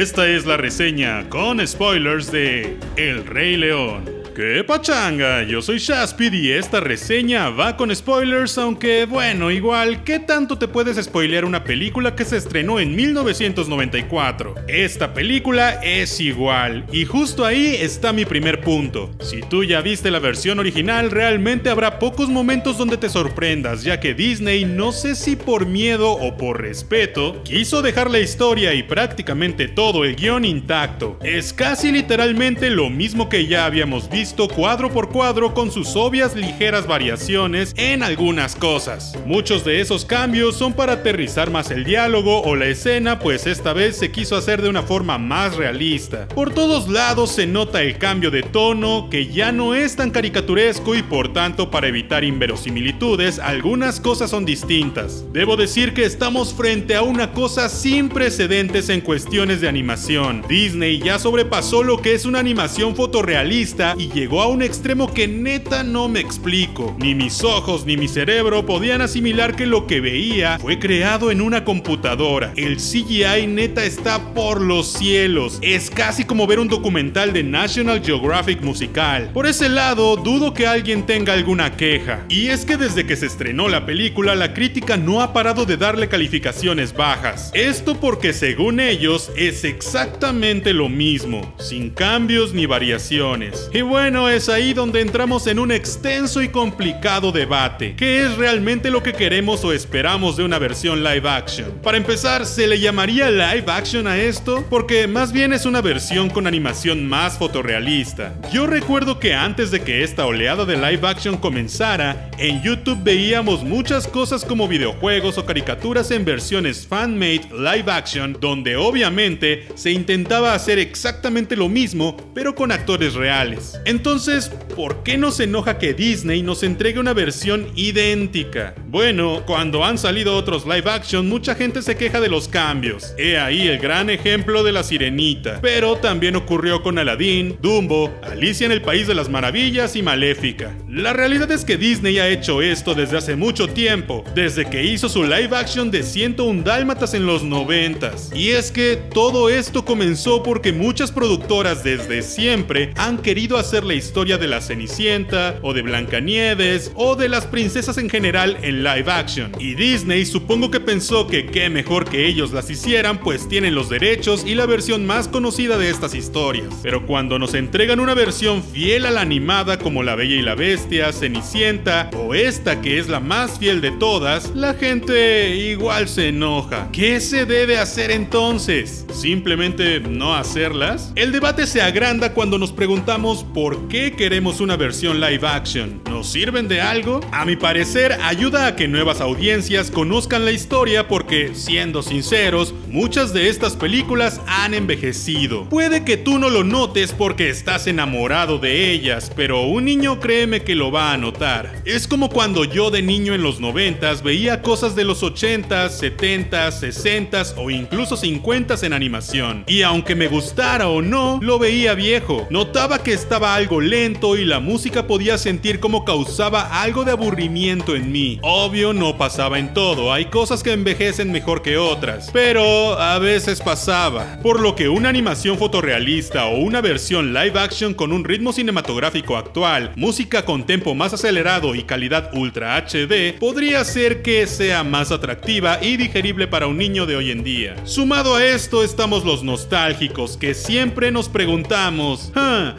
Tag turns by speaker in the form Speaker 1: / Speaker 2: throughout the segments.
Speaker 1: esta es la reseña con spoilers de El Rey León. ¡Qué pachanga! Yo soy Shaspid y esta reseña va con spoilers, aunque bueno, igual, ¿qué tanto te puedes spoilear una película que se estrenó en 1994? Esta película es igual, y justo ahí está mi primer punto. Si tú ya viste la versión original, realmente habrá pocos momentos donde te sorprendas, ya que Disney, no sé si por miedo o por respeto, quiso dejar la historia y prácticamente todo el guion intacto. Es casi literalmente lo mismo que ya habíamos visto cuadro por cuadro con sus obvias ligeras variaciones en algunas cosas. Muchos de esos cambios son para aterrizar más el diálogo o la escena, pues esta vez se quiso hacer de una forma más realista. Por todos lados se nota el cambio de tono, que ya no es tan caricaturesco y por tanto para evitar inverosimilitudes, algunas cosas son distintas. Debo decir que estamos frente a una cosa sin precedentes en cuestiones de animación. Disney ya sobrepasó lo que es una animación fotorrealista y llegó a un extremo que neta no me explico. Ni mis ojos ni mi cerebro podían asimilar que lo que veía fue creado en una computadora. El CGI neta está por los cielos. Es casi como ver un documental de National Geographic musical. Por ese lado, dudo que alguien tenga alguna queja. Y es que desde que se estrenó la película, la crítica no ha parado de darle calificaciones bajas. Esto porque según ellos es exactamente lo mismo, sin cambios ni variaciones. Y bueno, bueno, es ahí donde entramos en un extenso y complicado debate. ¿Qué es realmente lo que queremos o esperamos de una versión live action? Para empezar, ¿se le llamaría live action a esto? Porque más bien es una versión con animación más fotorrealista. Yo recuerdo que antes de que esta oleada de live action comenzara, en YouTube veíamos muchas cosas como videojuegos o caricaturas en versiones fan-made live action, donde obviamente se intentaba hacer exactamente lo mismo, pero con actores reales. Entonces, ¿por qué nos enoja que Disney nos entregue una versión idéntica? Bueno, cuando han salido otros live action, mucha gente se queja de los cambios. He ahí el gran ejemplo de la sirenita. Pero también ocurrió con Aladdin, Dumbo, Alicia en el País de las Maravillas y Maléfica. La realidad es que Disney ha hecho esto desde hace mucho tiempo, desde que hizo su live action de 101 Dálmatas en los 90 Y es que todo esto comenzó porque muchas productoras desde siempre han querido hacer la historia de la Cenicienta, o de Blancanieves, o de las princesas en general en live action. Y Disney supongo que pensó que qué mejor que ellos las hicieran, pues tienen los derechos y la versión más conocida de estas historias. Pero cuando nos entregan una versión fiel a la animada como La Bella y la Bestia, Cenicienta, o esta que es la más fiel de todas, la gente igual se enoja. ¿Qué se debe hacer entonces? ¿Simplemente no hacerlas? El debate se agranda cuando nos preguntamos por ¿Por qué queremos una versión live action? ¿Nos sirven de algo? A mi parecer, ayuda a que nuevas audiencias conozcan la historia porque, siendo sinceros, muchas de estas películas han envejecido. Puede que tú no lo notes porque estás enamorado de ellas, pero un niño créeme que lo va a notar. Es como cuando yo de niño en los 90 veía cosas de los 80s, 70s, 60s o incluso 50s en animación. Y aunque me gustara o no, lo veía viejo. Notaba que estaba algo lento y la música podía sentir como causaba algo de aburrimiento en mí. Obvio no pasaba en todo, hay cosas que envejecen mejor que otras, pero a veces pasaba. Por lo que una animación fotorrealista o una versión live action con un ritmo cinematográfico actual, música con tempo más acelerado y calidad ultra HD podría ser que sea más atractiva y digerible para un niño de hoy en día. Sumado a esto estamos los nostálgicos que siempre nos preguntamos,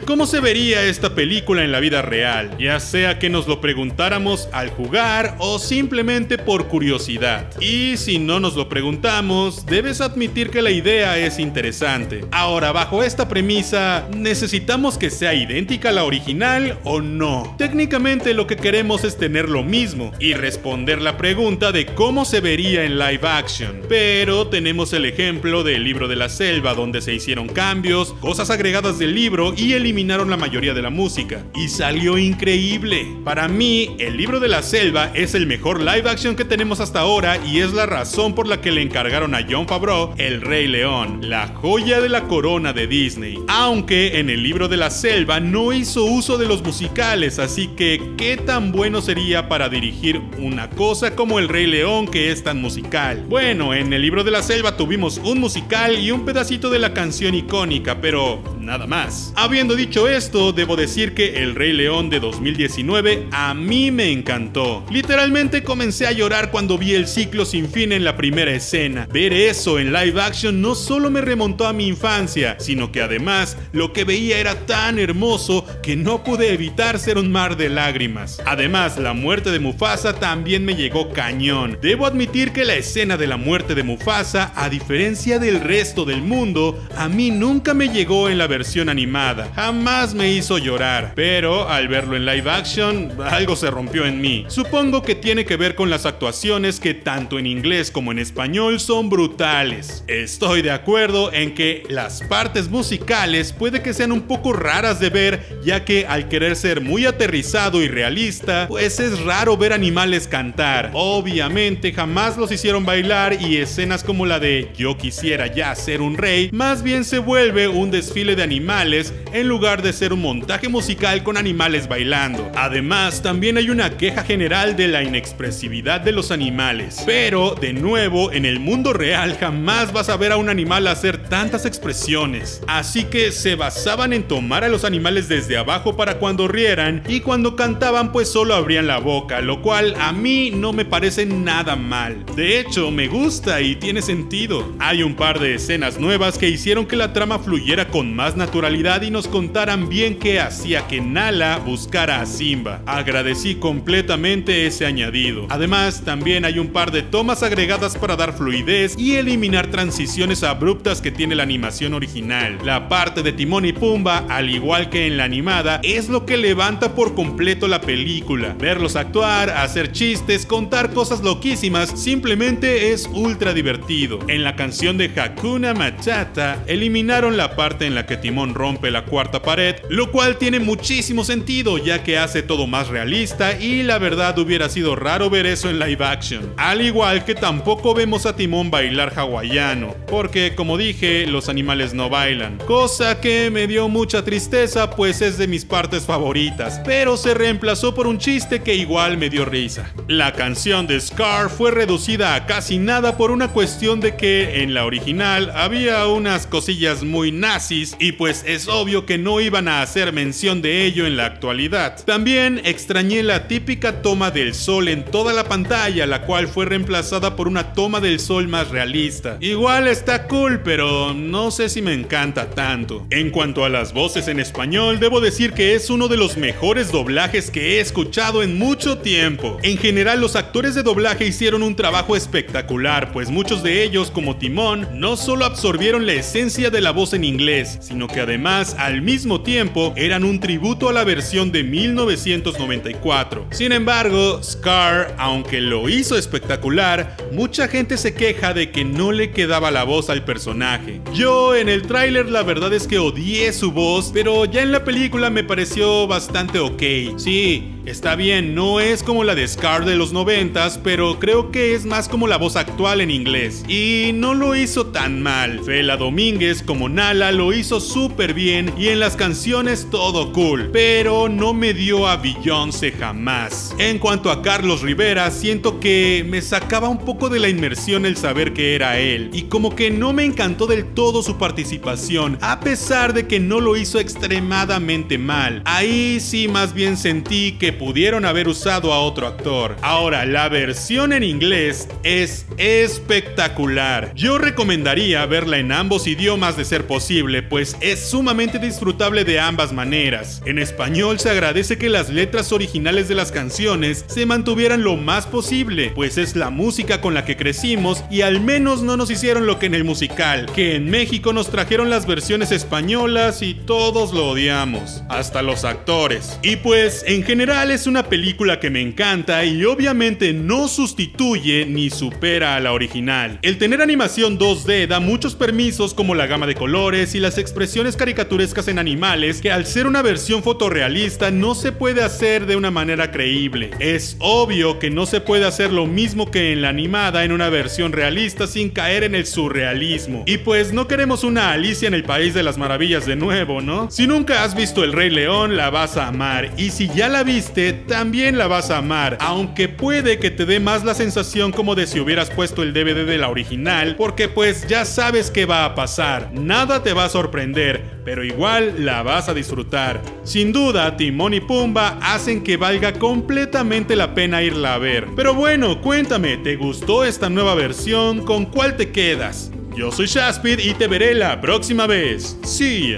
Speaker 1: ¿cómo se vería esta película en la vida real, ya sea que nos lo preguntáramos al jugar o simplemente por curiosidad. Y si no nos lo preguntamos, debes admitir que la idea es interesante. Ahora, bajo esta premisa, ¿necesitamos que sea idéntica a la original o no? Técnicamente lo que queremos es tener lo mismo y responder la pregunta de cómo se vería en live action. Pero tenemos el ejemplo del libro de la selva donde se hicieron cambios, cosas agregadas del libro y eliminaron la mayoría de la música. Y salió increíble. Para mí, el libro de la selva es el mejor live action que tenemos hasta ahora y es la razón por la que le encargaron a John Favreau El Rey León, la joya de la corona de Disney. Aunque en el libro de la selva no hizo uso de los musicales, así que ¿qué tan bueno sería para dirigir una cosa como El Rey León que es tan musical? Bueno, en el libro de la selva tuvimos un musical y un pedacito de la canción icónica, pero nada más. Habiendo dicho esto, debo decir que El Rey León de 2019 a mí me encantó. Literalmente comencé a llorar cuando vi el ciclo sin fin en la primera escena. Ver eso en live action no solo me remontó a mi infancia, sino que además lo que veía era tan hermoso que no pude evitar ser un mar de lágrimas. Además, la muerte de Mufasa también me llegó cañón. Debo admitir que la escena de la muerte de Mufasa, a diferencia del resto del mundo, a mí nunca me llegó en la versión animada. Jamás me hizo llorar. Pero al verlo en live action, algo se rompió en mí. Supongo que tiene que ver con las actuaciones que tanto en inglés como en español son brutales. Estoy de acuerdo en que las partes musicales puede que sean un poco raras de ver, ya que al querer ser muy aterrizado y realista, pues es raro ver animales cantar. Obviamente jamás los hicieron bailar y escenas como la de Yo quisiera ya ser un rey, más bien se vuelve un desfile de animales en lugar de ser un montaje musical con animales bailando. Además, también hay una queja general de la inexpresividad de los animales. Pero, de nuevo, en el mundo real jamás vas a ver a un animal hacer tantas expresiones. Así que se basaban en tomar a los animales desde abajo para cuando rieran y cuando cantaban pues solo abrían la boca, lo cual a mí no me parece nada mal. De hecho, me gusta y tiene sentido. Hay un par de escenas nuevas que hicieron que la trama fluyera con más naturalidad y nos contaran bien qué hacía que Nala buscara a Simba. Agradecí completamente ese añadido. Además, también hay un par de tomas agregadas para dar fluidez y eliminar transiciones abruptas que tiene la animación original. La parte de Timón y Pumba, al igual que en la animada, es lo que levanta por completo la película. Verlos actuar, hacer chistes, contar cosas loquísimas, simplemente es ultra divertido. En la canción de Hakuna Matata, eliminaron la parte en la que Timón rompe la cuarta pared, lo cual tiene muchísimo sentido ya que hace todo más realista y la verdad hubiera sido raro ver eso en live action. Al igual que tampoco vemos a Timón bailar hawaiano, porque como dije, los animales no bailan, cosa que me dio mucha tristeza pues es de mis partes favoritas, pero se reemplazó por un chiste que igual me dio risa. La canción de Scar fue reducida a casi nada por una cuestión de que en la original había unas cosillas muy nazis y pues es obvio que no iban a hacer mención de ello en la actualidad. También extrañé la típica toma del sol en toda la pantalla, la cual fue reemplazada por una toma del sol más realista. Igual está cool, pero no sé si me encanta tanto. En cuanto a las voces en español, debo decir que es uno de los mejores doblajes que he escuchado en mucho tiempo. En general, los actores de doblaje hicieron un trabajo espectacular, pues muchos de ellos, como Timón, no solo absorbieron la esencia de la voz en inglés, sino que además, al mismo tiempo, eran un tributo a la versión de 1994. Sin embargo, Scar, aunque lo hizo espectacular, mucha gente se queja de que no le quedaba la voz al personaje. Yo en el tráiler la verdad es que odié su voz, pero ya en la película me pareció bastante ok. Sí, Está bien, no es como la de Scar de los noventas, pero creo que es más como la voz actual en inglés. Y no lo hizo tan mal. Fela Domínguez como Nala lo hizo súper bien y en las canciones todo cool, pero no me dio a Beyoncé jamás. En cuanto a Carlos Rivera, siento que me sacaba un poco de la inmersión el saber que era él, y como que no me encantó del todo su participación, a pesar de que no lo hizo extremadamente mal. Ahí sí más bien sentí que pudieron haber usado a otro actor. Ahora, la versión en inglés es espectacular. Yo recomendaría verla en ambos idiomas de ser posible, pues es sumamente disfrutable de ambas maneras. En español se agradece que las letras originales de las canciones se mantuvieran lo más posible, pues es la música con la que crecimos y al menos no nos hicieron lo que en el musical, que en México nos trajeron las versiones españolas y todos lo odiamos, hasta los actores. Y pues, en general, es una película que me encanta y obviamente no sustituye ni supera a la original. El tener animación 2D da muchos permisos como la gama de colores y las expresiones caricaturescas en animales que al ser una versión fotorrealista no se puede hacer de una manera creíble. Es obvio que no se puede hacer lo mismo que en la animada en una versión realista sin caer en el surrealismo. Y pues no queremos una Alicia en el País de las Maravillas de nuevo, ¿no? Si nunca has visto El Rey León, la vas a amar. Y si ya la viste, también la vas a amar. Aunque puede que te dé más la sensación como de si hubieras puesto el DVD de la original, porque pues ya sabes qué va a pasar. Nada te va a sorprender, pero igual la vas a disfrutar. Sin duda, Timón y Pumba hacen que valga completamente la pena irla a ver. Pero bueno, cuéntame, ¿te gustó esta nueva versión? ¿Con cuál te quedas? Yo soy Shaspid y te veré la próxima vez. Sí.